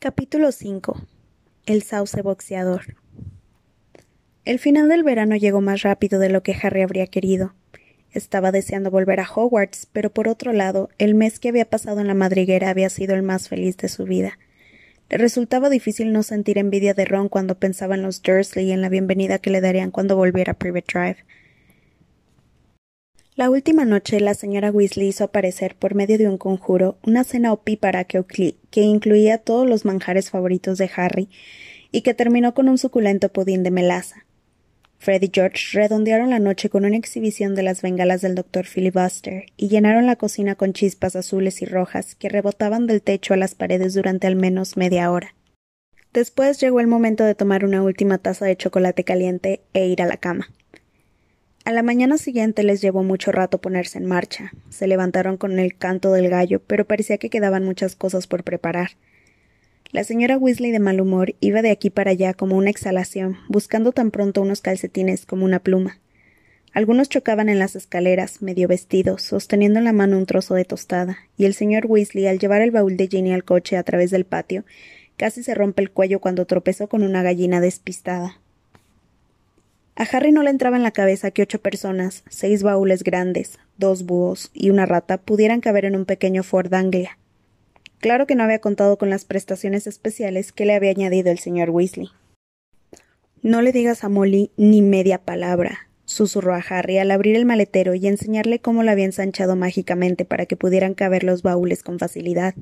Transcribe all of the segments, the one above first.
Capítulo 5 El sauce boxeador El final del verano llegó más rápido de lo que Harry habría querido. Estaba deseando volver a Hogwarts, pero por otro lado, el mes que había pasado en la madriguera había sido el más feliz de su vida. Le resultaba difícil no sentir envidia de Ron cuando pensaba en los Dursley y en la bienvenida que le darían cuando volviera a Private Drive. La última noche la señora Weasley hizo aparecer por medio de un conjuro una cena opípara que, que incluía todos los manjares favoritos de Harry y que terminó con un suculento pudín de melaza. Fred y George redondearon la noche con una exhibición de las bengalas del doctor Filibuster y llenaron la cocina con chispas azules y rojas que rebotaban del techo a las paredes durante al menos media hora. Después llegó el momento de tomar una última taza de chocolate caliente e ir a la cama. A la mañana siguiente les llevó mucho rato ponerse en marcha. Se levantaron con el canto del gallo, pero parecía que quedaban muchas cosas por preparar. La señora Weasley de mal humor iba de aquí para allá como una exhalación, buscando tan pronto unos calcetines como una pluma. Algunos chocaban en las escaleras, medio vestidos, sosteniendo en la mano un trozo de tostada, y el señor Weasley, al llevar el baúl de Ginny al coche a través del patio, casi se rompe el cuello cuando tropezó con una gallina despistada. A Harry no le entraba en la cabeza que ocho personas, seis baúles grandes, dos búhos y una rata pudieran caber en un pequeño Ford Anglia. Claro que no había contado con las prestaciones especiales que le había añadido el señor Weasley. No le digas a Molly ni media palabra, susurró a Harry al abrir el maletero y enseñarle cómo lo había ensanchado mágicamente para que pudieran caber los baúles con facilidad.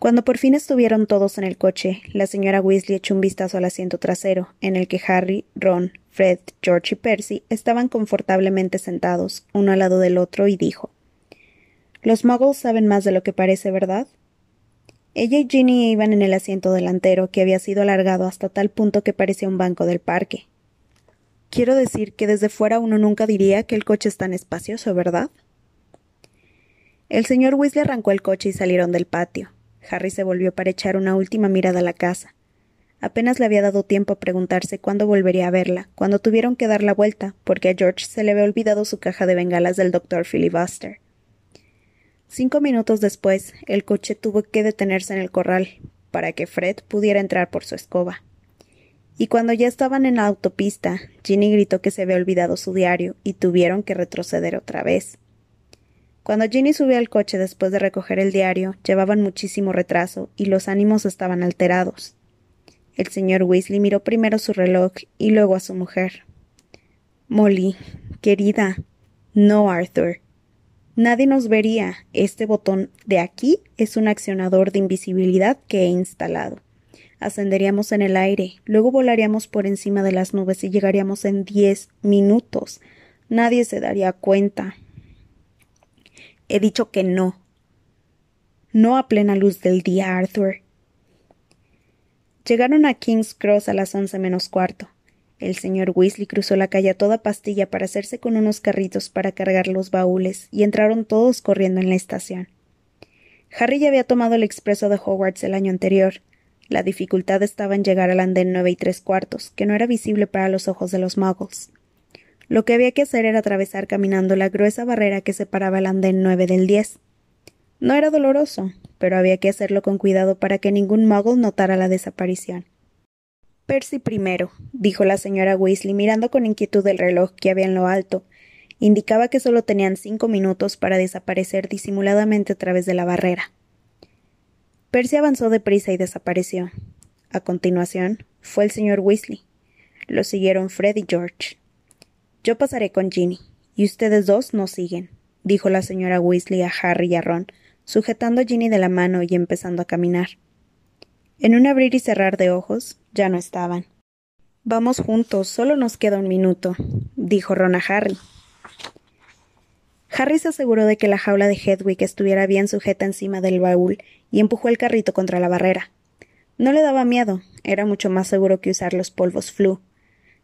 Cuando por fin estuvieron todos en el coche, la señora Weasley echó un vistazo al asiento trasero, en el que Harry, Ron, Fred, George y Percy estaban confortablemente sentados, uno al lado del otro, y dijo Los muggles saben más de lo que parece, ¿verdad? Ella y Ginny iban en el asiento delantero, que había sido alargado hasta tal punto que parecía un banco del parque. Quiero decir que desde fuera uno nunca diría que el coche es tan espacioso, ¿verdad? El señor Weasley arrancó el coche y salieron del patio. Harry se volvió para echar una última mirada a la casa. Apenas le había dado tiempo a preguntarse cuándo volvería a verla, cuando tuvieron que dar la vuelta, porque a George se le había olvidado su caja de bengalas del doctor Filibuster. Cinco minutos después, el coche tuvo que detenerse en el corral, para que Fred pudiera entrar por su escoba. Y cuando ya estaban en la autopista, Ginny gritó que se había olvidado su diario y tuvieron que retroceder otra vez. Cuando Ginny subió al coche después de recoger el diario, llevaban muchísimo retraso y los ánimos estaban alterados. El señor Weasley miró primero su reloj y luego a su mujer. Molly, querida. No, Arthur. Nadie nos vería. Este botón de aquí es un accionador de invisibilidad que he instalado. Ascenderíamos en el aire, luego volaríamos por encima de las nubes y llegaríamos en diez minutos. Nadie se daría cuenta. He dicho que no. No a plena luz del día, Arthur. Llegaron a King's Cross a las once menos cuarto. El señor Weasley cruzó la calle a toda pastilla para hacerse con unos carritos para cargar los baúles, y entraron todos corriendo en la estación. Harry ya había tomado el expreso de Hogwarts el año anterior. La dificultad estaba en llegar al andén nueve y tres cuartos, que no era visible para los ojos de los muggles. Lo que había que hacer era atravesar caminando la gruesa barrera que separaba el andén nueve del diez. No era doloroso, pero había que hacerlo con cuidado para que ningún muggle notara la desaparición. Percy primero, dijo la señora Weasley mirando con inquietud el reloj que había en lo alto. Indicaba que solo tenían cinco minutos para desaparecer disimuladamente a través de la barrera. Percy avanzó deprisa y desapareció. A continuación, fue el señor Weasley. Lo siguieron Fred y George. Yo pasaré con Ginny, y ustedes dos nos siguen, dijo la señora Weasley a Harry y a Ron, sujetando a Ginny de la mano y empezando a caminar. En un abrir y cerrar de ojos, ya no estaban. Vamos juntos, solo nos queda un minuto, dijo Ron a Harry. Harry se aseguró de que la jaula de Hedwig estuviera bien sujeta encima del baúl y empujó el carrito contra la barrera. No le daba miedo, era mucho más seguro que usar los polvos flu,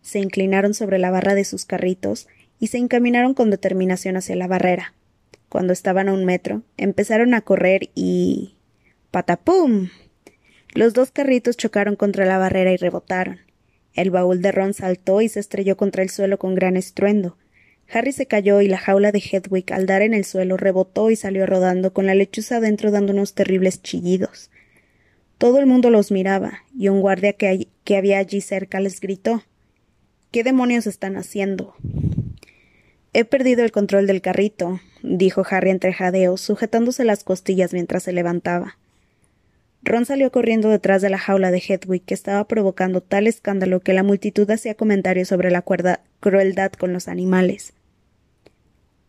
se inclinaron sobre la barra de sus carritos y se encaminaron con determinación hacia la barrera. Cuando estaban a un metro, empezaron a correr y. ¡Patapum! Los dos carritos chocaron contra la barrera y rebotaron. El baúl de Ron saltó y se estrelló contra el suelo con gran estruendo. Harry se cayó y la jaula de Hedwig, al dar en el suelo, rebotó y salió rodando con la lechuza adentro dando unos terribles chillidos. Todo el mundo los miraba, y un guardia que, que había allí cerca les gritó ¿Qué demonios están haciendo? He perdido el control del carrito, dijo Harry entre jadeos, sujetándose las costillas mientras se levantaba. Ron salió corriendo detrás de la jaula de Hedwig, que estaba provocando tal escándalo que la multitud hacía comentarios sobre la crueldad con los animales.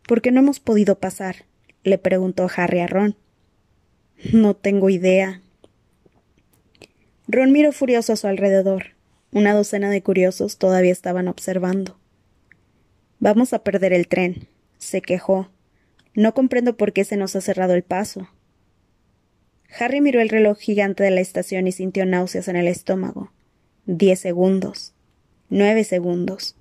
¿Por qué no hemos podido pasar? le preguntó Harry a Ron. No tengo idea. Ron miró furioso a su alrededor. Una docena de curiosos todavía estaban observando. Vamos a perder el tren, se quejó. No comprendo por qué se nos ha cerrado el paso. Harry miró el reloj gigante de la estación y sintió náuseas en el estómago. Diez segundos. Nueve segundos.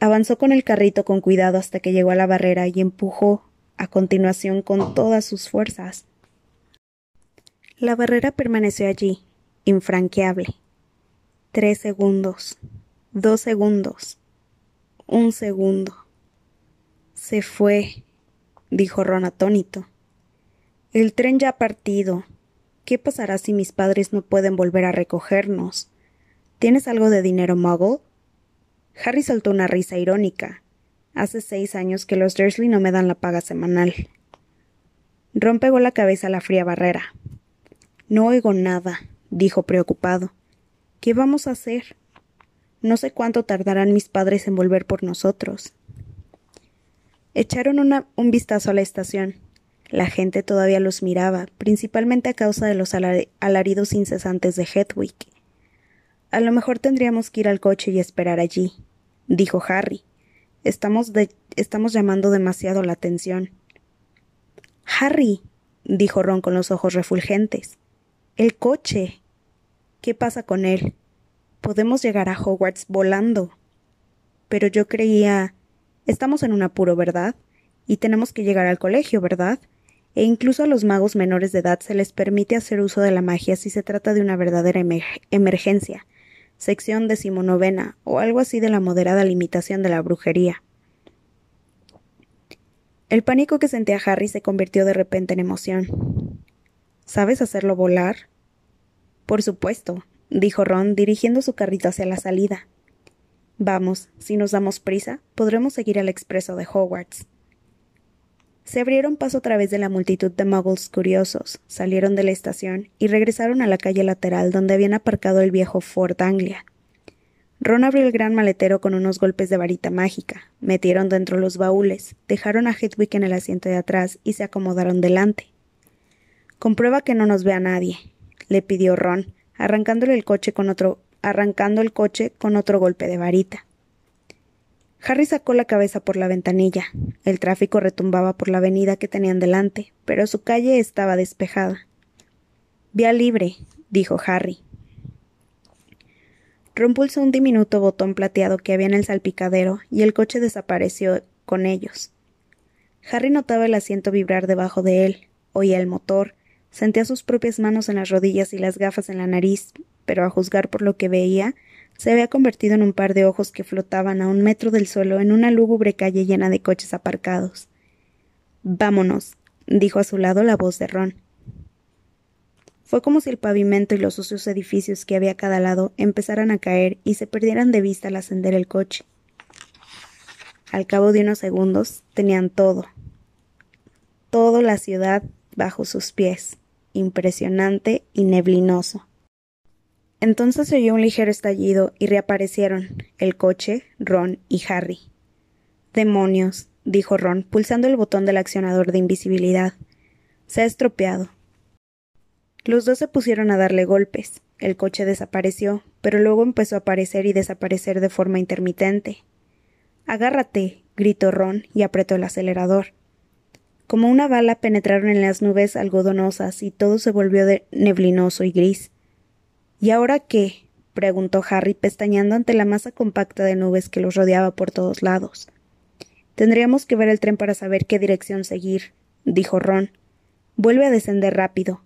Avanzó con el carrito con cuidado hasta que llegó a la barrera y empujó a continuación con todas sus fuerzas. La barrera permaneció allí, infranqueable. Tres segundos. Dos segundos. Un segundo. Se fue, dijo Ron atónito. El tren ya ha partido. ¿Qué pasará si mis padres no pueden volver a recogernos? ¿Tienes algo de dinero, Muggle? Harry soltó una risa irónica. Hace seis años que los Dursley no me dan la paga semanal. Ron pegó la cabeza a la fría barrera. No oigo nada, dijo preocupado. ¿Qué vamos a hacer? No sé cuánto tardarán mis padres en volver por nosotros. Echaron un vistazo a la estación. La gente todavía los miraba, principalmente a causa de los alaridos incesantes de Hedwig. A lo mejor tendríamos que ir al coche y esperar allí, dijo Harry. Estamos, estamos llamando demasiado la atención. Harry, dijo Ron con los ojos refulgentes. El coche. ¿Qué pasa con él? Podemos llegar a Hogwarts volando. Pero yo creía. Estamos en un apuro, ¿verdad? Y tenemos que llegar al colegio, ¿verdad? E incluso a los magos menores de edad se les permite hacer uso de la magia si se trata de una verdadera emergencia, sección decimonovena o algo así de la moderada limitación de la brujería. El pánico que sentía Harry se convirtió de repente en emoción. ¿Sabes hacerlo volar? Por supuesto, dijo Ron, dirigiendo su carrito hacia la salida. Vamos, si nos damos prisa, podremos seguir al expreso de Hogwarts. Se abrieron paso a través de la multitud de muggles curiosos, salieron de la estación y regresaron a la calle lateral donde habían aparcado el viejo Fort Anglia. Ron abrió el gran maletero con unos golpes de varita mágica, metieron dentro los baúles, dejaron a Hedwig en el asiento de atrás y se acomodaron delante. Comprueba que no nos vea nadie, le pidió Ron, arrancándole el coche con otro, arrancando el coche con otro golpe de varita. Harry sacó la cabeza por la ventanilla. El tráfico retumbaba por la avenida que tenían delante, pero su calle estaba despejada. Vía libre, dijo Harry. Ron pulsó un diminuto botón plateado que había en el salpicadero y el coche desapareció con ellos. Harry notaba el asiento vibrar debajo de él, oía el motor, sentía sus propias manos en las rodillas y las gafas en la nariz, pero a juzgar por lo que veía, se había convertido en un par de ojos que flotaban a un metro del suelo en una lúgubre calle llena de coches aparcados. Vámonos, dijo a su lado la voz de Ron. Fue como si el pavimento y los sucios edificios que había a cada lado empezaran a caer y se perdieran de vista al ascender el coche. Al cabo de unos segundos tenían todo, toda la ciudad bajo sus pies, impresionante y neblinoso. Entonces se oyó un ligero estallido y reaparecieron el coche, Ron y Harry. Demonios, dijo Ron, pulsando el botón del accionador de invisibilidad. Se ha estropeado. Los dos se pusieron a darle golpes. El coche desapareció, pero luego empezó a aparecer y desaparecer de forma intermitente. Agárrate, gritó Ron y apretó el acelerador. Como una bala penetraron en las nubes algodonosas y todo se volvió de neblinoso y gris. ¿Y ahora qué? preguntó Harry, pestañeando ante la masa compacta de nubes que los rodeaba por todos lados. Tendríamos que ver el tren para saber qué dirección seguir, dijo Ron. Vuelve a descender rápido.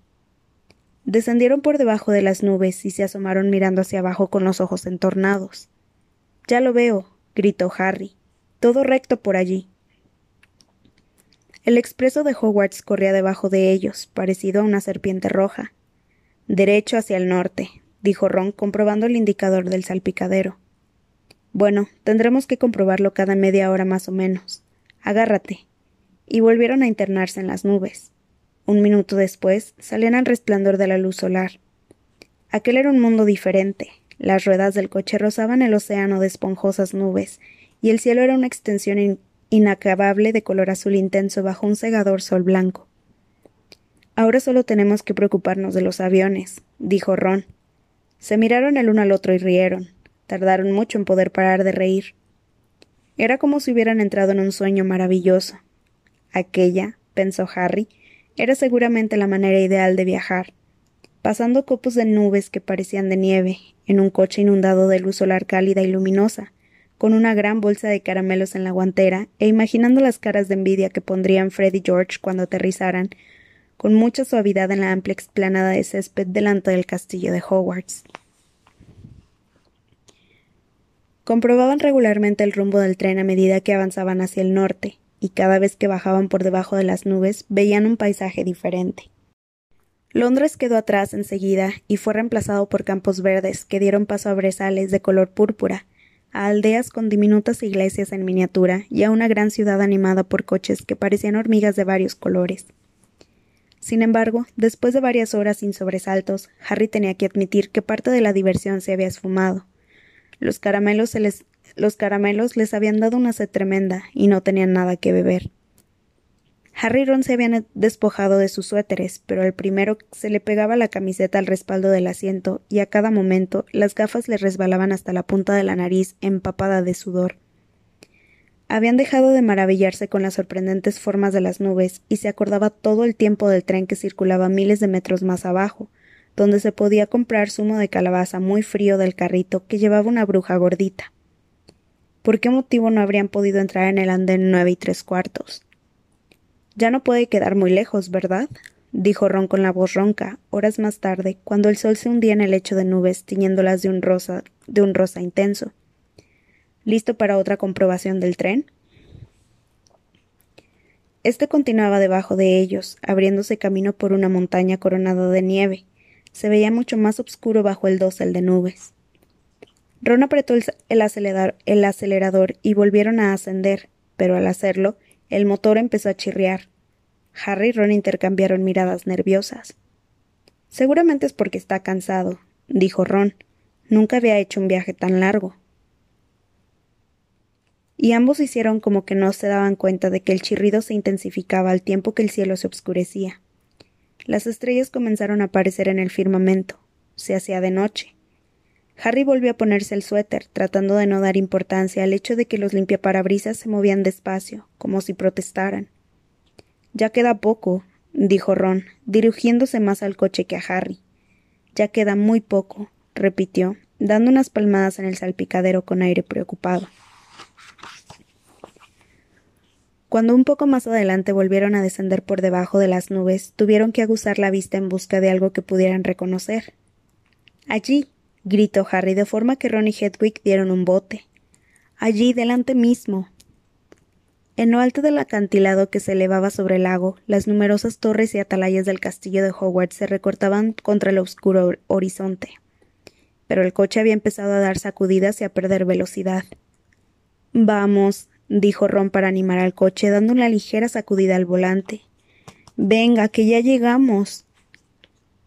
Descendieron por debajo de las nubes y se asomaron mirando hacia abajo con los ojos entornados. Ya lo veo, gritó Harry. Todo recto por allí. El expreso de Hogwarts corría debajo de ellos, parecido a una serpiente roja. Derecho hacia el norte, dijo Ron, comprobando el indicador del salpicadero. Bueno, tendremos que comprobarlo cada media hora más o menos. Agárrate. Y volvieron a internarse en las nubes. Un minuto después salían al resplandor de la luz solar. Aquel era un mundo diferente. Las ruedas del coche rozaban el océano de esponjosas nubes, y el cielo era una extensión inacabable de color azul intenso bajo un cegador sol blanco. Ahora solo tenemos que preocuparnos de los aviones, dijo Ron. Se miraron el uno al otro y rieron. Tardaron mucho en poder parar de reír. Era como si hubieran entrado en un sueño maravilloso. Aquella, pensó Harry, era seguramente la manera ideal de viajar, pasando copos de nubes que parecían de nieve, en un coche inundado de luz solar cálida y luminosa, con una gran bolsa de caramelos en la guantera, e imaginando las caras de envidia que pondrían Fred y George cuando aterrizaran, con mucha suavidad en la amplia explanada de césped delante del castillo de Hogwarts. Comprobaban regularmente el rumbo del tren a medida que avanzaban hacia el norte, y cada vez que bajaban por debajo de las nubes veían un paisaje diferente. Londres quedó atrás enseguida y fue reemplazado por campos verdes que dieron paso a brezales de color púrpura, a aldeas con diminutas iglesias en miniatura y a una gran ciudad animada por coches que parecían hormigas de varios colores. Sin embargo, después de varias horas sin sobresaltos, Harry tenía que admitir que parte de la diversión se había esfumado. Los caramelos se les los caramelos les habían dado una sed tremenda y no tenían nada que beber. Harry y Ron se habían despojado de sus suéteres, pero al primero se le pegaba la camiseta al respaldo del asiento y a cada momento las gafas le resbalaban hasta la punta de la nariz empapada de sudor. Habían dejado de maravillarse con las sorprendentes formas de las nubes y se acordaba todo el tiempo del tren que circulaba miles de metros más abajo, donde se podía comprar zumo de calabaza muy frío del carrito que llevaba una bruja gordita. ¿Por qué motivo no habrían podido entrar en el andén nueve y tres cuartos? Ya no puede quedar muy lejos, ¿verdad? dijo Ron con la voz ronca, horas más tarde, cuando el sol se hundía en el lecho de nubes, tiñéndolas de un rosa, de un rosa intenso. ¿Listo para otra comprobación del tren? Este continuaba debajo de ellos, abriéndose camino por una montaña coronada de nieve. Se veía mucho más oscuro bajo el dosel de nubes. Ron apretó el, acelerador, y volvieron a ascender, pero al hacerlo, el motor empezó a chirriar. Harry y Ron intercambiaron miradas nerviosas. Seguramente es porque está cansado, dijo Ron. Nunca había hecho un viaje tan largo. Y ambos hicieron como que no se daban cuenta de que el chirrido se intensificaba al tiempo que el cielo se oscurecía. Las estrellas comenzaron a aparecer en el firmamento. Se hacía de noche. Harry volvió a ponerse el suéter, tratando de no dar importancia al hecho de que los limpiaparabrisas se movían despacio, como si protestaran. Ya queda poco, dijo Ron, dirigiéndose más al coche que a Harry. Ya queda muy poco, repitió, dando unas palmadas en el salpicadero con aire preocupado. Cuando un poco más adelante volvieron a descender por debajo de las nubes, tuvieron que aguzar la vista en busca de algo que pudieran reconocer. Allí, gritó Harry de forma que Ron y Hedwig dieron un bote. Allí, delante mismo. En lo alto del acantilado que se elevaba sobre el lago, las numerosas torres y atalayas del castillo de Hogwarts se recortaban contra el oscuro horizonte. Pero el coche había empezado a dar sacudidas y a perder velocidad. Vamos, dijo Ron para animar al coche, dando una ligera sacudida al volante. Venga, que ya llegamos.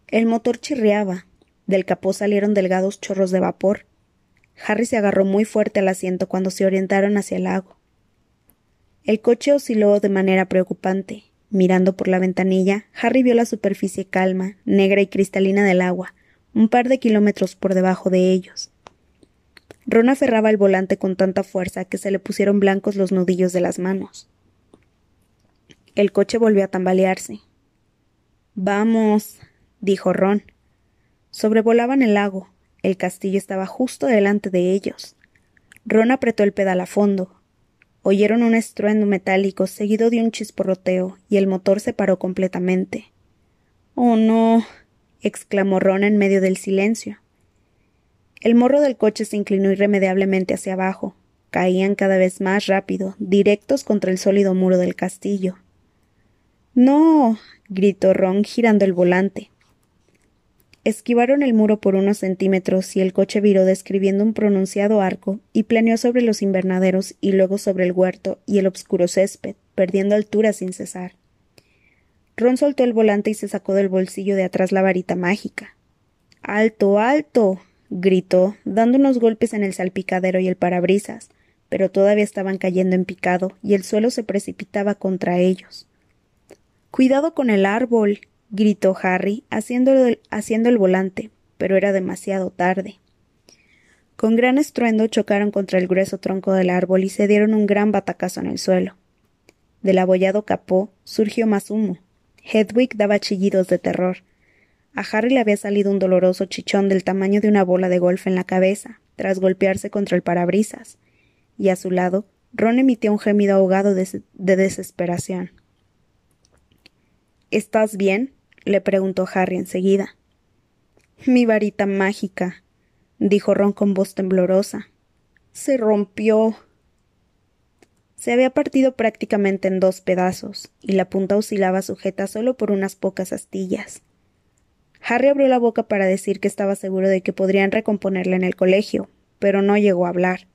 El motor chirriaba. Del capó salieron delgados chorros de vapor. Harry se agarró muy fuerte al asiento cuando se orientaron hacia el lago. El coche osciló de manera preocupante. Mirando por la ventanilla, Harry vio la superficie calma, negra y cristalina del agua, un par de kilómetros por debajo de ellos. Ron aferraba el volante con tanta fuerza que se le pusieron blancos los nudillos de las manos. El coche volvió a tambalearse. Vamos, dijo Ron. Sobrevolaban el lago. El castillo estaba justo delante de ellos. Ron apretó el pedal a fondo. Oyeron un estruendo metálico seguido de un chisporroteo y el motor se paró completamente. Oh, no. exclamó Ron en medio del silencio. El morro del coche se inclinó irremediablemente hacia abajo. Caían cada vez más rápido, directos contra el sólido muro del castillo. No. gritó Ron girando el volante. Esquivaron el muro por unos centímetros y el coche viró describiendo un pronunciado arco y planeó sobre los invernaderos y luego sobre el huerto y el obscuro césped, perdiendo altura sin cesar. Ron soltó el volante y se sacó del bolsillo de atrás la varita mágica. Alto, alto. gritó, dando unos golpes en el salpicadero y el parabrisas, pero todavía estaban cayendo en picado y el suelo se precipitaba contra ellos. Cuidado con el árbol. Gritó Harry, haciendo el, volante, pero era demasiado tarde. Con gran estruendo chocaron contra el grueso tronco del árbol y se dieron un gran batacazo en el suelo. Del abollado capó surgió más humo. Hedwig daba chillidos de terror. A Harry le había salido un doloroso chichón del tamaño de una bola de golf en la cabeza, tras golpearse contra el parabrisas, y a su lado Ron emitió un gemido ahogado de desesperación. ¿Estás bien? Le preguntó Harry enseguida. Mi varita mágica, dijo Ron con voz temblorosa. Se rompió. Se había partido prácticamente en dos pedazos, y la punta oscilaba sujeta solo por unas pocas astillas. Harry abrió la boca para decir que estaba seguro de que podrían recomponerla en el colegio, pero no llegó a hablar.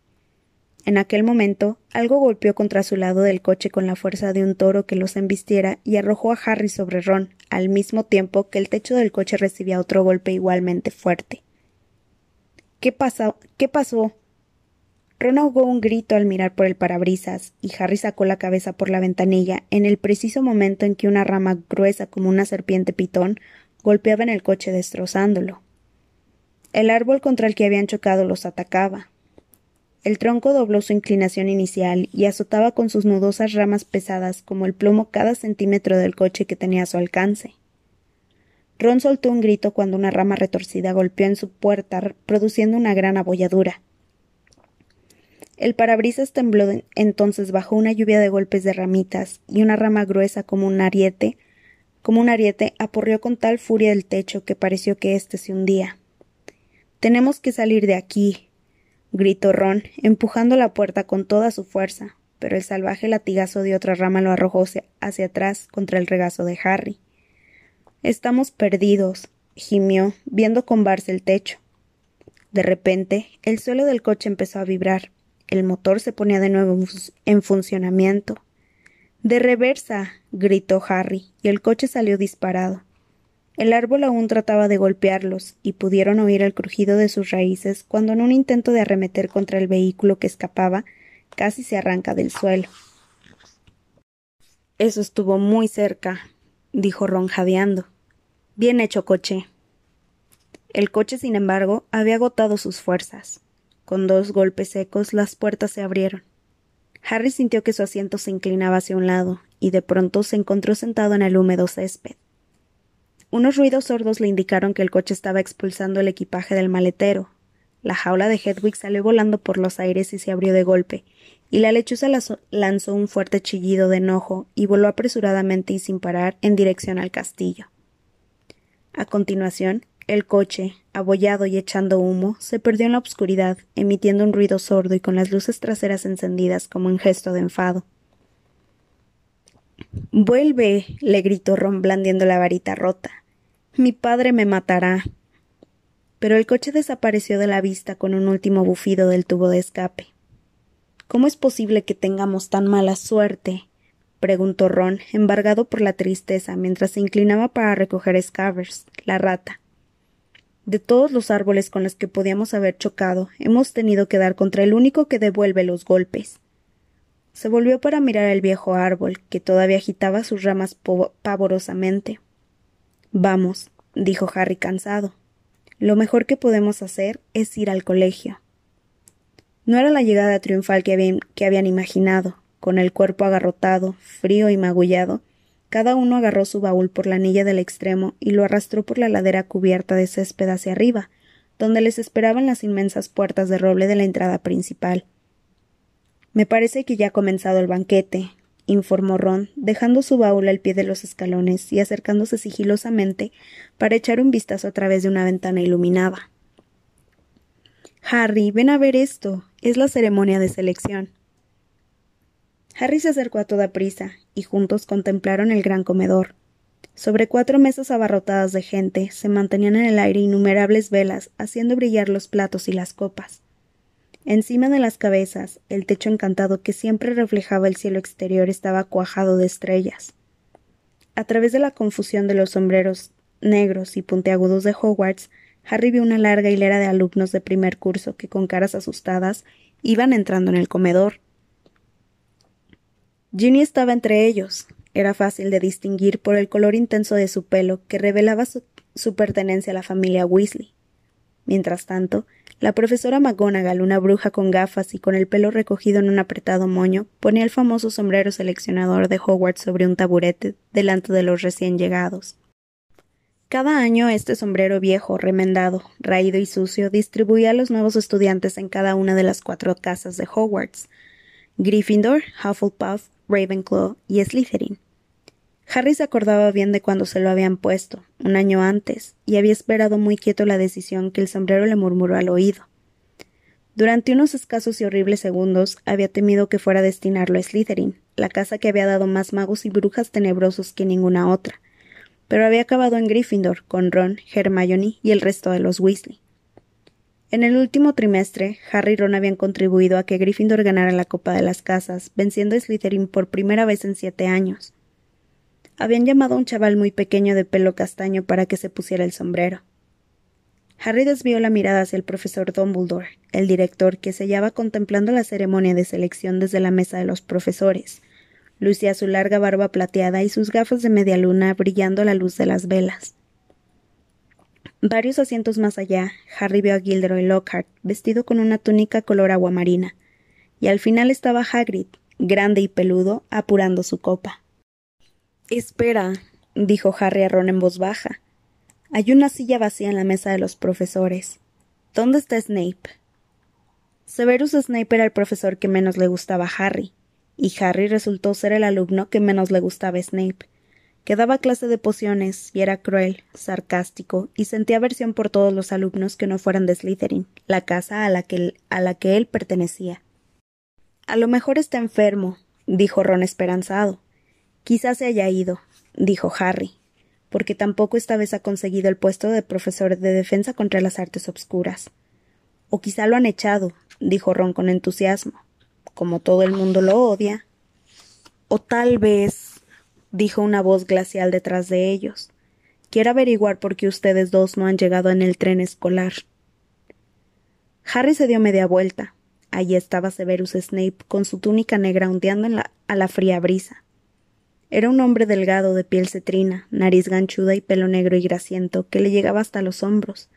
En aquel momento, algo golpeó contra su lado del coche con la fuerza de un toro que los embistiera y arrojó a Harry sobre Ron, al mismo tiempo que el techo del coche recibía otro golpe igualmente fuerte. ¿Qué pasó? ¿Qué pasó? Ron ahogó un grito al mirar por el parabrisas, y Harry sacó la cabeza por la ventanilla en el preciso momento en que una rama gruesa como una serpiente pitón golpeaba en el coche destrozándolo. El árbol contra el que habían chocado los atacaba. El tronco dobló su inclinación inicial y azotaba con sus nudosas ramas pesadas como el plomo cada centímetro del coche que tenía a su alcance. Ron soltó un grito cuando una rama retorcida golpeó en su puerta, produciendo una gran abolladura. El parabrisas tembló entonces bajo una lluvia de golpes de ramitas, y una rama gruesa como un ariete, como un ariete, aporrió con tal furia el techo que pareció que éste se hundía. Tenemos que salir de aquí, gritó Ron, empujando la puerta con toda su fuerza, pero el salvaje latigazo de otra rama lo arrojó hacia atrás contra el regazo de Harry. Estamos perdidos, gimió, viendo combarse el techo. De repente, el suelo del coche empezó a vibrar. El motor se ponía de nuevo en funcionamiento. De reversa, gritó Harry, y el coche salió disparado. El árbol aún trataba de golpearlos, y pudieron oír el crujido de sus raíces cuando en un intento de arremeter contra el vehículo que escapaba, casi se arranca del suelo. Eso estuvo muy cerca, dijo Ron jadeando. Bien hecho, coche. El coche, sin embargo, había agotado sus fuerzas. Con dos golpes secos las puertas se abrieron. Harry sintió que su asiento se inclinaba hacia un lado, y de pronto se encontró sentado en el húmedo césped. Unos ruidos sordos le indicaron que el coche estaba expulsando el equipaje del maletero. La jaula de Hedwig salió volando por los aires y se abrió de golpe, y la lechuza lanzó un fuerte chillido de enojo y voló apresuradamente y sin parar en dirección al castillo. A continuación, el coche, abollado y echando humo, se perdió en la oscuridad, emitiendo un ruido sordo y con las luces traseras encendidas como en gesto de enfado. Vuelve. le gritó Ron blandiendo la varita rota. Mi padre me matará. Pero el coche desapareció de la vista con un último bufido del tubo de escape. ¿Cómo es posible que tengamos tan mala suerte? preguntó Ron, embargado por la tristeza, mientras se inclinaba para recoger Scavers, la rata. De todos los árboles con los que podíamos haber chocado, hemos tenido que dar contra el único que devuelve los golpes. Se volvió para mirar el viejo árbol, que todavía agitaba sus ramas pavorosamente. Vamos, dijo Harry cansado. Lo mejor que podemos hacer es ir al colegio. No era la llegada triunfal que habían, que habían imaginado. Con el cuerpo agarrotado, frío y magullado, cada uno agarró su baúl por la anilla del extremo y lo arrastró por la ladera cubierta de césped hacia arriba, donde les esperaban las inmensas puertas de roble de la entrada principal. Me parece que ya ha comenzado el banquete, informó Ron, dejando su baúl al pie de los escalones y acercándose sigilosamente para echar un vistazo a través de una ventana iluminada. Harry, ven a ver esto. Es la ceremonia de selección. Harry se acercó a toda prisa, y juntos contemplaron el gran comedor. Sobre cuatro mesas abarrotadas de gente se mantenían en el aire innumerables velas, haciendo brillar los platos y las copas. Encima de las cabezas, el techo encantado que siempre reflejaba el cielo exterior estaba cuajado de estrellas. A través de la confusión de los sombreros negros y puntiagudos de Hogwarts, Harry vio una larga hilera de alumnos de primer curso que, con caras asustadas, iban entrando en el comedor. Ginny estaba entre ellos. Era fácil de distinguir por el color intenso de su pelo que revelaba su, su pertenencia a la familia Weasley. Mientras tanto, la profesora McGonagall, una bruja con gafas y con el pelo recogido en un apretado moño, ponía el famoso sombrero seleccionador de Hogwarts sobre un taburete delante de los recién llegados. Cada año este sombrero viejo, remendado, raído y sucio distribuía a los nuevos estudiantes en cada una de las cuatro casas de Hogwarts Gryffindor, Hufflepuff, Ravenclaw y Slytherin. Harry se acordaba bien de cuando se lo habían puesto, un año antes, y había esperado muy quieto la decisión que el sombrero le murmuró al oído. Durante unos escasos y horribles segundos había temido que fuera a destinarlo a Slytherin, la casa que había dado más magos y brujas tenebrosos que ninguna otra, pero había acabado en Gryffindor, con Ron, Hermione y el resto de los Weasley. En el último trimestre, Harry y Ron habían contribuido a que Gryffindor ganara la Copa de las Casas, venciendo a Slytherin por primera vez en siete años habían llamado a un chaval muy pequeño de pelo castaño para que se pusiera el sombrero. Harry desvió la mirada hacia el profesor Dumbledore, el director que se hallaba contemplando la ceremonia de selección desde la mesa de los profesores. Lucía su larga barba plateada y sus gafas de media luna brillando a la luz de las velas. Varios asientos más allá, Harry vio a Gilderoy Lockhart, vestido con una túnica color aguamarina, y al final estaba Hagrid, grande y peludo, apurando su copa. Espera, dijo Harry a Ron en voz baja. Hay una silla vacía en la mesa de los profesores. ¿Dónde está Snape? Severus Snape era el profesor que menos le gustaba a Harry, y Harry resultó ser el alumno que menos le gustaba a Snape, que daba clase de pociones y era cruel, sarcástico y sentía aversión por todos los alumnos que no fueran de Slytherin, la casa a la que, a la que él pertenecía. A lo mejor está enfermo, dijo Ron esperanzado. Quizás se haya ido, dijo Harry, porque tampoco esta vez ha conseguido el puesto de profesor de defensa contra las artes obscuras. O quizá lo han echado, dijo Ron con entusiasmo. Como todo el mundo lo odia. O tal vez, dijo una voz glacial detrás de ellos. Quiero averiguar por qué ustedes dos no han llegado en el tren escolar. Harry se dio media vuelta. Allí estaba Severus Snape con su túnica negra ondeando a la fría brisa. Era un hombre delgado de piel cetrina, nariz ganchuda y pelo negro y grasiento que le llegaba hasta los hombros,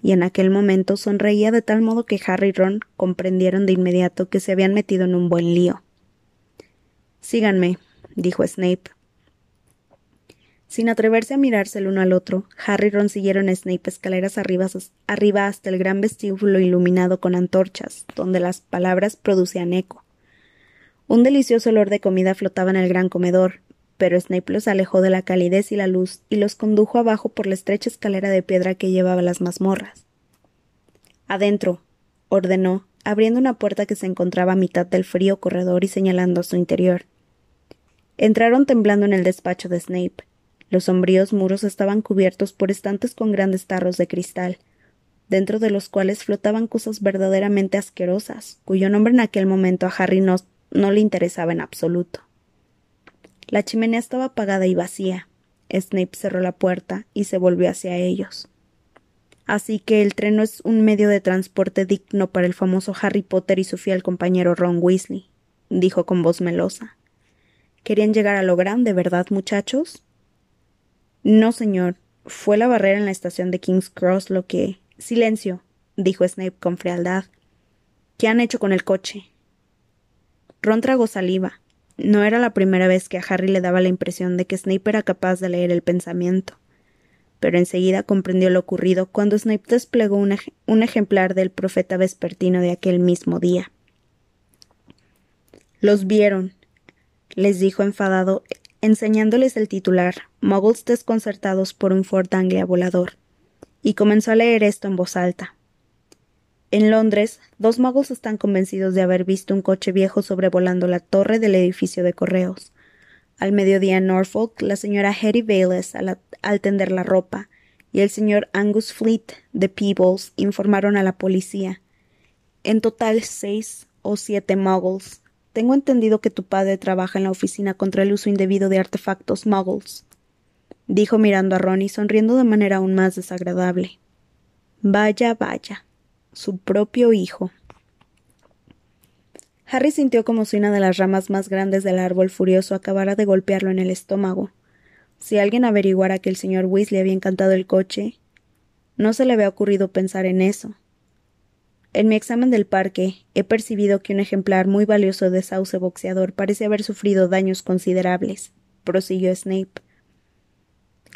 y en aquel momento sonreía de tal modo que Harry y Ron comprendieron de inmediato que se habían metido en un buen lío. Síganme, dijo Snape. Sin atreverse a mirarse el uno al otro, Harry y Ron siguieron a Snape escaleras arriba, hasta el gran vestíbulo iluminado con antorchas, donde las palabras producían eco. Un delicioso olor de comida flotaba en el gran comedor, pero Snape los alejó de la calidez y la luz y los condujo abajo por la estrecha escalera de piedra que llevaba a las mazmorras. Adentro, ordenó, abriendo una puerta que se encontraba a mitad del frío corredor y señalando su interior. Entraron temblando en el despacho de Snape. Los sombríos muros estaban cubiertos por estantes con grandes tarros de cristal, dentro de los cuales flotaban cosas verdaderamente asquerosas, cuyo nombre en aquel momento a Harry no, no le interesaba en absoluto. La chimenea estaba apagada y vacía. Snape cerró la puerta y se volvió hacia ellos. Así que el tren no es un medio de transporte digno para el famoso Harry Potter y su fiel compañero Ron Weasley, dijo con voz melosa. ¿Querían llegar a lo grande, verdad, muchachos? No, señor. Fue la barrera en la estación de King's Cross lo que. Silencio, dijo Snape con frialdad. ¿Qué han hecho con el coche? Ron tragó saliva. No era la primera vez que a Harry le daba la impresión de que Snape era capaz de leer el pensamiento. Pero enseguida comprendió lo ocurrido cuando Snape desplegó un, ejemplar del profeta vespertino de aquel mismo día. Los vieron, les dijo enfadado, enseñándoles el titular, Muggles desconcertados por un Ford Anglia volador, y comenzó a leer esto en voz alta. En Londres, dos magos están convencidos de haber visto un coche viejo sobrevolando la torre del edificio de correos. Al mediodía en Norfolk, la señora Hetty Bayless al, al tender la ropa y el señor Angus Fleet de Peebles informaron a la policía. En total seis o siete muggles. Tengo entendido que tu padre trabaja en la oficina contra el uso indebido de artefactos muggles, dijo mirando a Ronnie sonriendo de manera aún más desagradable. Vaya, vaya. Su propio hijo. Harry sintió como si una de las ramas más grandes del árbol furioso acabara de golpearlo en el estómago. Si alguien averiguara que el señor Weasley había encantado el coche, no se le había ocurrido pensar en eso. En mi examen del parque he percibido que un ejemplar muy valioso de sauce boxeador parece haber sufrido daños considerables, prosiguió Snape.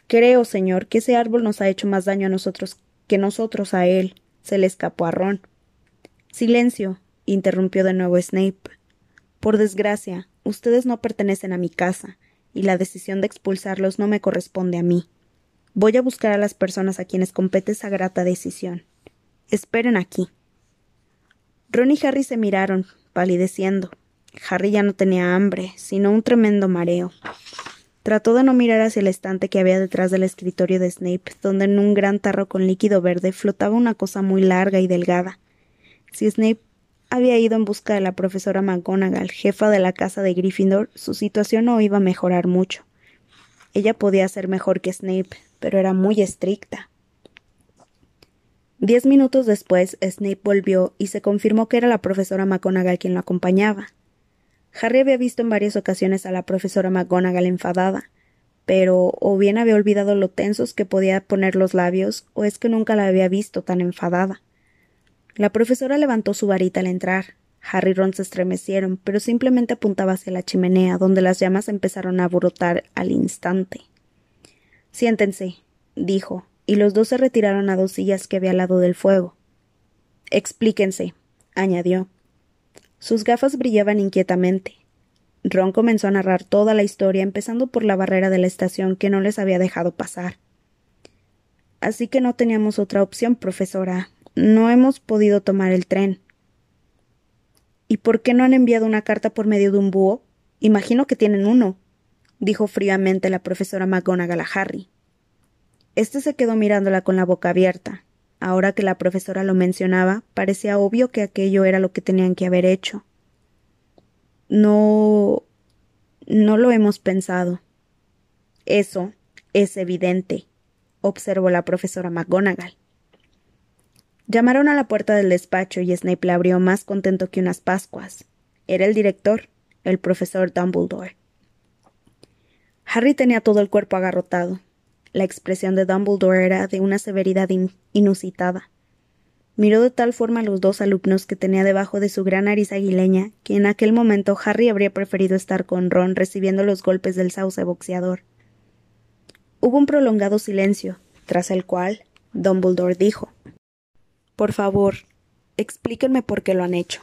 Creo, señor, que ese árbol nos ha hecho más daño a nosotros que nosotros a él. Se le escapó a Ron. Silencio, interrumpió de nuevo Snape. Por desgracia, ustedes no pertenecen a mi casa, y la decisión de expulsarlos no me corresponde a mí. Voy a buscar a las personas a quienes compete esa grata decisión. Esperen aquí. Ron y Harry se miraron, palideciendo. Harry ya no tenía hambre, sino un tremendo mareo. Trató de no mirar hacia el estante que había detrás del escritorio de Snape, donde en un gran tarro con líquido verde flotaba una cosa muy larga y delgada. Si Snape había ido en busca de la profesora McGonagall, jefa de la casa de Gryffindor, su situación no iba a mejorar mucho. Ella podía ser mejor que Snape, pero era muy estricta. Diez minutos después, Snape volvió y se confirmó que era la profesora McGonagall quien lo acompañaba. Harry había visto en varias ocasiones a la profesora McGonagall enfadada, pero o bien había olvidado lo tensos que podía poner los labios, o es que nunca la había visto tan enfadada. La profesora levantó su varita al entrar. Harry y Ron se estremecieron, pero simplemente apuntaba hacia la chimenea, donde las llamas empezaron a brotar al instante. Siéntense, dijo, y los dos se retiraron a dos sillas que había al lado del fuego. Explíquense, añadió. Sus gafas brillaban inquietamente. Ron comenzó a narrar toda la historia, empezando por la barrera de la estación que no les había dejado pasar. Así que no teníamos otra opción, profesora, no hemos podido tomar el tren. ¿Y por qué no han enviado una carta por medio de un búho? Imagino que tienen uno, dijo fríamente la profesora McGonagall a Harry. Este se quedó mirándola con la boca abierta. Ahora que la profesora lo mencionaba, parecía obvio que aquello era lo que tenían que haber hecho. No. no lo hemos pensado. Eso es evidente, observó la profesora McGonagall. Llamaron a la puerta del despacho y Snape la abrió más contento que unas Pascuas. Era el director, el profesor Dumbledore. Harry tenía todo el cuerpo agarrotado. La expresión de Dumbledore era de una severidad inusitada. Miró de tal forma a los dos alumnos que tenía debajo de su gran nariz aguileña que en aquel momento Harry habría preferido estar con Ron recibiendo los golpes del sauce boxeador. Hubo un prolongado silencio, tras el cual Dumbledore dijo por favor, explíquenme por qué lo han hecho.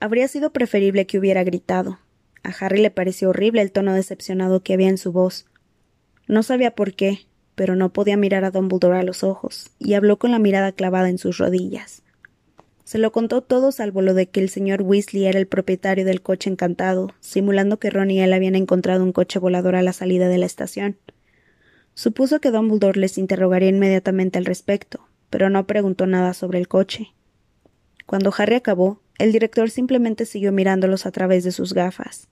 Habría sido preferible que hubiera gritado. A Harry le pareció horrible el tono decepcionado que había en su voz. No sabía por qué, pero no podía mirar a Dumbledore a los ojos, y habló con la mirada clavada en sus rodillas. Se lo contó todo salvo lo de que el señor Weasley era el propietario del coche encantado, simulando que Ron y él habían encontrado un coche volador a la salida de la estación. Supuso que Dumbledore les interrogaría inmediatamente al respecto, pero no preguntó nada sobre el coche. Cuando Harry acabó, el director simplemente siguió mirándolos a través de sus gafas.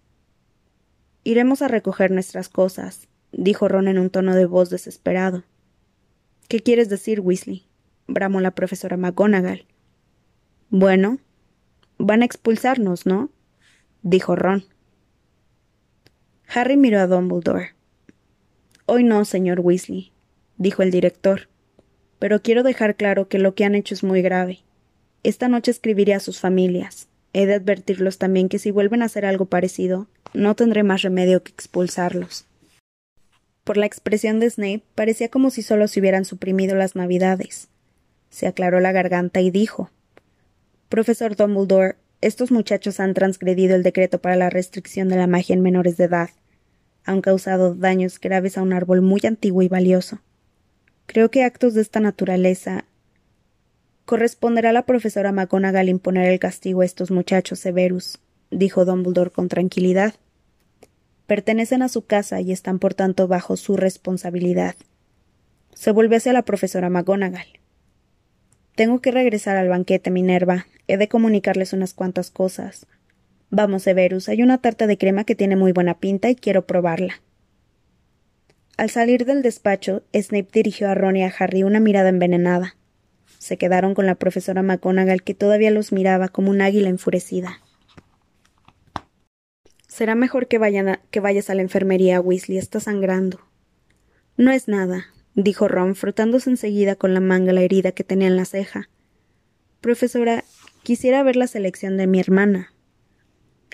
Iremos a recoger nuestras cosas, dijo Ron en un tono de voz desesperado. ¿Qué quieres decir, Weasley? bramó la profesora McGonagall. Bueno, van a expulsarnos, ¿no? dijo Ron. Harry miró a Dumbledore. Hoy no, señor Weasley, dijo el director pero quiero dejar claro que lo que han hecho es muy grave. Esta noche escribiré a sus familias. He de advertirlos también que si vuelven a hacer algo parecido, no tendré más remedio que expulsarlos. Por la expresión de Snape parecía como si solo se hubieran suprimido las navidades. Se aclaró la garganta y dijo Profesor Dumbledore, estos muchachos han transgredido el decreto para la restricción de la magia en menores de edad. Han causado daños graves a un árbol muy antiguo y valioso. Creo que actos de esta naturaleza corresponderá a la profesora McGonagall imponer el castigo a estos muchachos severus, dijo Dumbledore con tranquilidad. Pertenecen a su casa y están por tanto bajo su responsabilidad. Se volvió hacia la profesora McGonagall. Tengo que regresar al banquete, Minerva. He de comunicarles unas cuantas cosas. Vamos, Severus, hay una tarta de crema que tiene muy buena pinta y quiero probarla. Al salir del despacho, Snape dirigió a Ron y a Harry una mirada envenenada. Se quedaron con la profesora McGonagall que todavía los miraba como un águila enfurecida. Será mejor que, que vayas a la enfermería, Weasley. Está sangrando. No es nada, dijo Ron, frotándose enseguida con la manga la herida que tenía en la ceja. Profesora, quisiera ver la selección de mi hermana.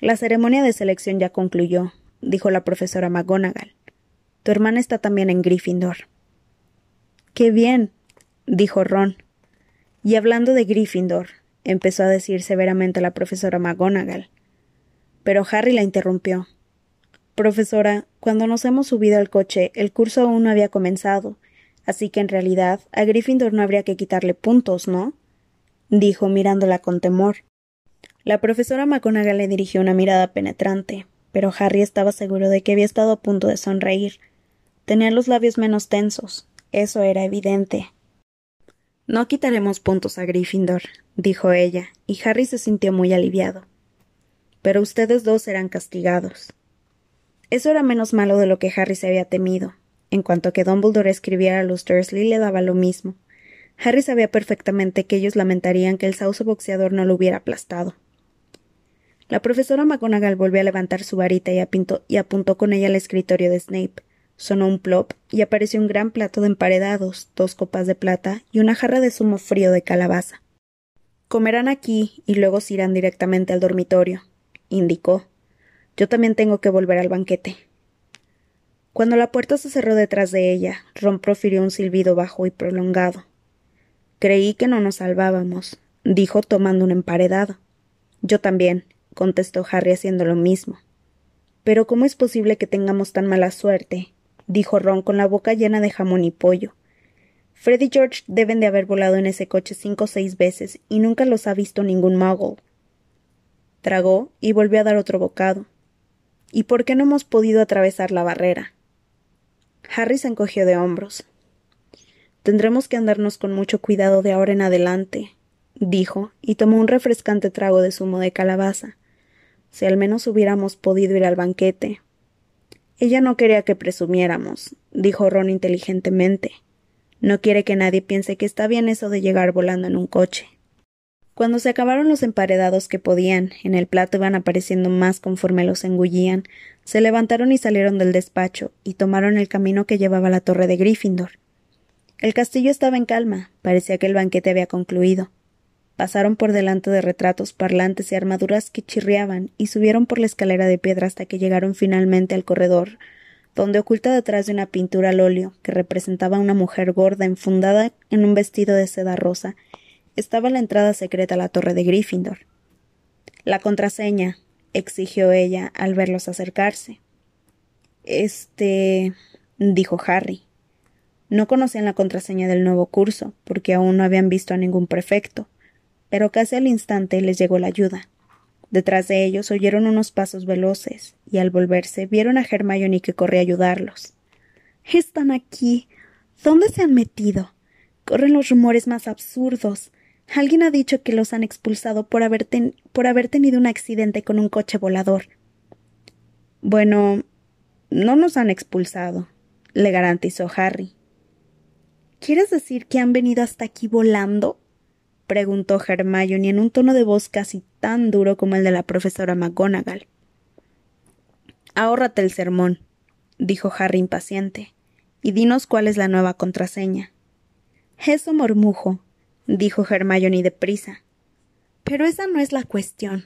La ceremonia de selección ya concluyó, dijo la profesora McGonagall. Tu hermana está también en Gryffindor. Qué bien, dijo Ron. Y hablando de Gryffindor, empezó a decir severamente la profesora McGonagall. Pero Harry la interrumpió. Profesora, cuando nos hemos subido al coche, el curso aún no había comenzado, así que en realidad a Gryffindor no habría que quitarle puntos, ¿no? dijo mirándola con temor. La profesora McGonagall le dirigió una mirada penetrante, pero Harry estaba seguro de que había estado a punto de sonreír. Tenía los labios menos tensos. Eso era evidente. No quitaremos puntos a Gryffindor, dijo ella, y Harry se sintió muy aliviado pero ustedes dos serán castigados. Eso era menos malo de lo que Harry se había temido. En cuanto que Dumbledore escribiera a los Dursley le daba lo mismo. Harry sabía perfectamente que ellos lamentarían que el sauce boxeador no lo hubiera aplastado. La profesora McGonagall volvió a levantar su varita y, y apuntó con ella al escritorio de Snape. Sonó un plop y apareció un gran plato de emparedados, dos copas de plata y una jarra de zumo frío de calabaza. Comerán aquí y luego se irán directamente al dormitorio, indicó. Yo también tengo que volver al banquete. Cuando la puerta se cerró detrás de ella, Ron profirió un silbido bajo y prolongado. Creí que no nos salvábamos, dijo tomando un emparedado. Yo también, contestó Harry haciendo lo mismo. Pero ¿cómo es posible que tengamos tan mala suerte? dijo Ron con la boca llena de jamón y pollo. Fred y George deben de haber volado en ese coche cinco o seis veces y nunca los ha visto ningún muggle. Tragó y volvió a dar otro bocado. ¿Y por qué no hemos podido atravesar la barrera? Harry se encogió de hombros. Tendremos que andarnos con mucho cuidado de ahora en adelante, dijo, y tomó un refrescante trago de zumo de calabaza. Si al menos hubiéramos podido ir al banquete. Ella no quería que presumiéramos, dijo Ron inteligentemente. No quiere que nadie piense que está bien eso de llegar volando en un coche. Cuando se acabaron los emparedados que podían, en el plato iban apareciendo más conforme los engullían, se levantaron y salieron del despacho, y tomaron el camino que llevaba a la torre de Gryffindor. El castillo estaba en calma, parecía que el banquete había concluido. Pasaron por delante de retratos parlantes y armaduras que chirriaban, y subieron por la escalera de piedra hasta que llegaron finalmente al corredor, donde oculta detrás de una pintura al óleo, que representaba a una mujer gorda enfundada en un vestido de seda rosa, estaba la entrada secreta a la torre de Gryffindor. La contraseña, exigió ella al verlos acercarse. Este. dijo Harry. No conocían la contraseña del nuevo curso, porque aún no habían visto a ningún prefecto, pero casi al instante les llegó la ayuda. Detrás de ellos oyeron unos pasos veloces, y al volverse vieron a Hermione que corría a ayudarlos. Están aquí. ¿Dónde se han metido? Corren los rumores más absurdos. Alguien ha dicho que los han expulsado por haber, tenido un accidente con un coche volador. Bueno, no nos han expulsado, le garantizó Harry. ¿Quieres decir que han venido hasta aquí volando? preguntó Hermione en un tono de voz casi tan duro como el de la profesora McGonagall. Ahórrate el sermón, dijo Harry impaciente, y dinos cuál es la nueva contraseña. Eso murmujo, dijo Hermione deprisa. Pero esa no es la cuestión.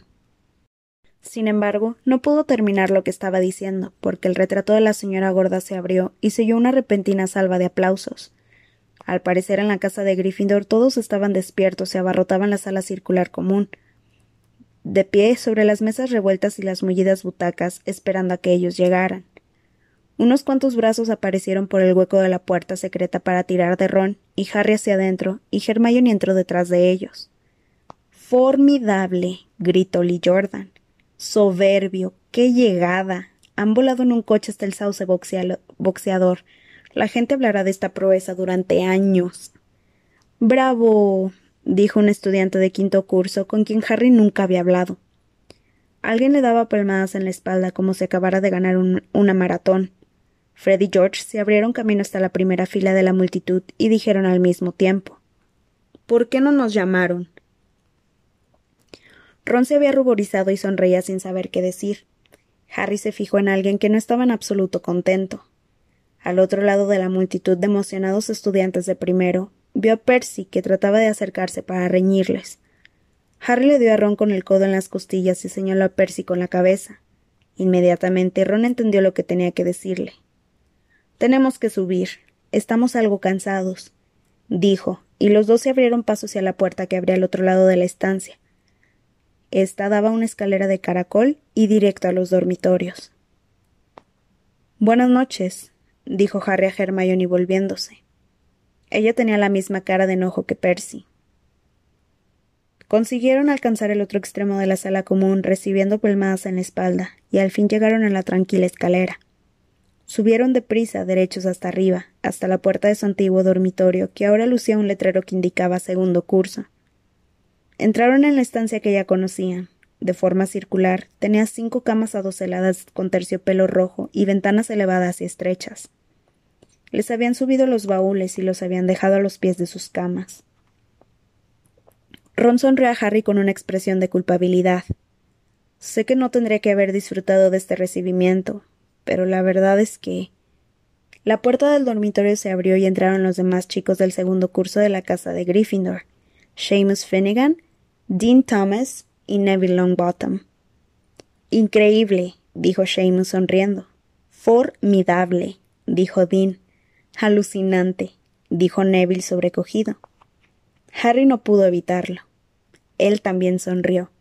Sin embargo, no pudo terminar lo que estaba diciendo, porque el retrato de la señora gorda se abrió y se oyó una repentina salva de aplausos. Al parecer en la casa de Gryffindor todos estaban despiertos y abarrotaban la sala circular común, de pie sobre las mesas revueltas y las mullidas butacas, esperando a que ellos llegaran. Unos cuantos brazos aparecieron por el hueco de la puerta secreta para tirar de Ron, y Harry hacia adentro, y Hermione entró detrás de ellos. Formidable. gritó Lee Jordan. Soberbio. qué llegada. Han volado en un coche hasta el sauce boxeador. La gente hablará de esta proeza durante años. Bravo. dijo un estudiante de quinto curso con quien Harry nunca había hablado. Alguien le daba palmadas en la espalda como si acabara de ganar una maratón. Fred y George se abrieron camino hasta la primera fila de la multitud y dijeron al mismo tiempo ¿Por qué no nos llamaron? Ron se había ruborizado y sonreía sin saber qué decir. Harry se fijó en alguien que no estaba en absoluto contento. Al otro lado de la multitud de emocionados estudiantes de primero, vio a Percy que trataba de acercarse para reñirles. Harry le dio a Ron con el codo en las costillas y señaló a Percy con la cabeza. Inmediatamente Ron entendió lo que tenía que decirle. Tenemos que subir. Estamos algo cansados, dijo, y los dos se abrieron paso hacia la puerta que abría al otro lado de la estancia. Esta daba una escalera de caracol y directo a los dormitorios. Buenas noches, dijo Harry a Hermione volviéndose. Ella tenía la misma cara de enojo que Percy. Consiguieron alcanzar el otro extremo de la sala común, recibiendo palmadas en la espalda, y al fin llegaron a la tranquila escalera. Subieron deprisa, derechos hasta arriba, hasta la puerta de su antiguo dormitorio, que ahora lucía un letrero que indicaba segundo curso. Entraron en la estancia que ya conocían. De forma circular, tenía cinco camas adoseladas con terciopelo rojo y ventanas elevadas y estrechas. Les habían subido los baúles y los habían dejado a los pies de sus camas. Ron sonrió a Harry con una expresión de culpabilidad. Sé que no tendría que haber disfrutado de este recibimiento, pero la verdad es que. La puerta del dormitorio se abrió y entraron los demás chicos del segundo curso de la casa de Gryffindor: Seamus Finnegan, Dean Thomas y Neville Longbottom. Increíble, dijo Seamus sonriendo. Formidable, dijo Dean. Alucinante, dijo Neville sobrecogido. Harry no pudo evitarlo. Él también sonrió.